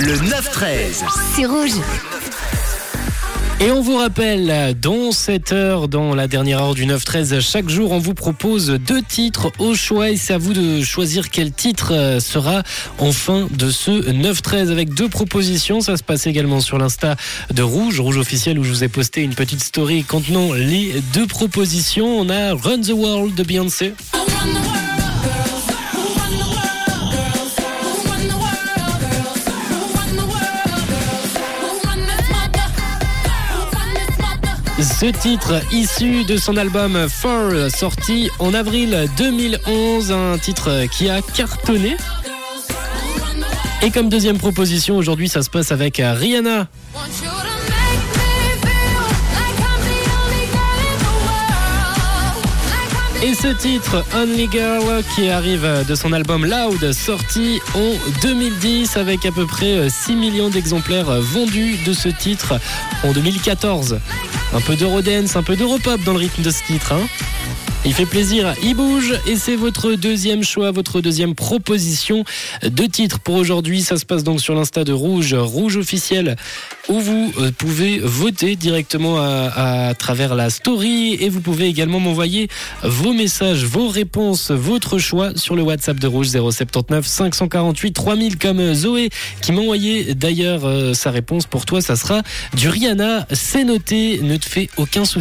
Le 9-13. C'est rouge. Et on vous rappelle, dans cette heure, dans la dernière heure du 9-13, chaque jour, on vous propose deux titres au choix et c'est à vous de choisir quel titre euh, sera en fin de ce 9-13 avec deux propositions. Ça se passe également sur l'Insta de Rouge, Rouge officiel, où je vous ai posté une petite story contenant les deux propositions. On a Run the World de Beyoncé. Ce titre issu de son album Four sorti en avril 2011, un titre qui a cartonné. Et comme deuxième proposition, aujourd'hui ça se passe avec Rihanna. Et ce titre, Only Girl, qui arrive de son album Loud, sorti en 2010 avec à peu près 6 millions d'exemplaires vendus de ce titre en 2014. Un peu d'Eurodance, un peu d'Europop dans le rythme de ce titre. Hein il fait plaisir, il bouge et c'est votre deuxième choix, votre deuxième proposition de titre pour aujourd'hui. Ça se passe donc sur l'Insta de Rouge, Rouge officiel, où vous euh, pouvez voter directement à, travers la story et vous pouvez également m'envoyer vos messages, vos réponses, votre choix sur le WhatsApp de Rouge 079 548 3000 comme Zoé qui m'a envoyé d'ailleurs euh, sa réponse pour toi. Ça sera du Rihanna, c'est noté, ne te fais aucun souci.